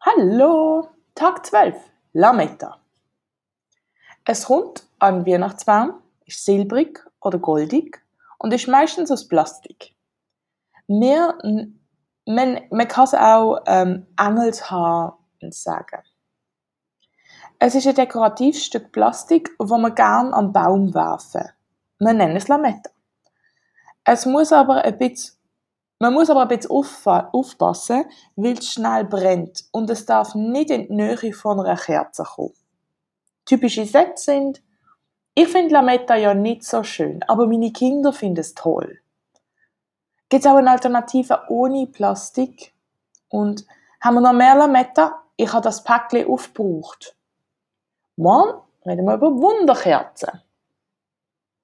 Hallo, Tag 12, Lametta. Es rund an Weihnachtsbaum ist silbrig oder goldig und ist meistens aus Plastik. Wir, man, man kann es auch ähm, Engelshaar sagen. Es ist ein dekoratives Stück Plastik, das man gerne am Baum werfen. Wir nennen es Lametta. Es muss aber ein bisschen man muss aber ein bisschen aufpassen, weil es schnell brennt und es darf nicht in die Nähe von einer Kerze kommen. Typische Sätze sind, ich finde Lametta ja nicht so schön, aber meine Kinder finden es toll. Gibt es auch eine Alternative ohne Plastik? Und haben wir noch mehr Lametta? Ich habe das Päckchen aufgebraucht. Morgen reden wir über Wunderkerzen.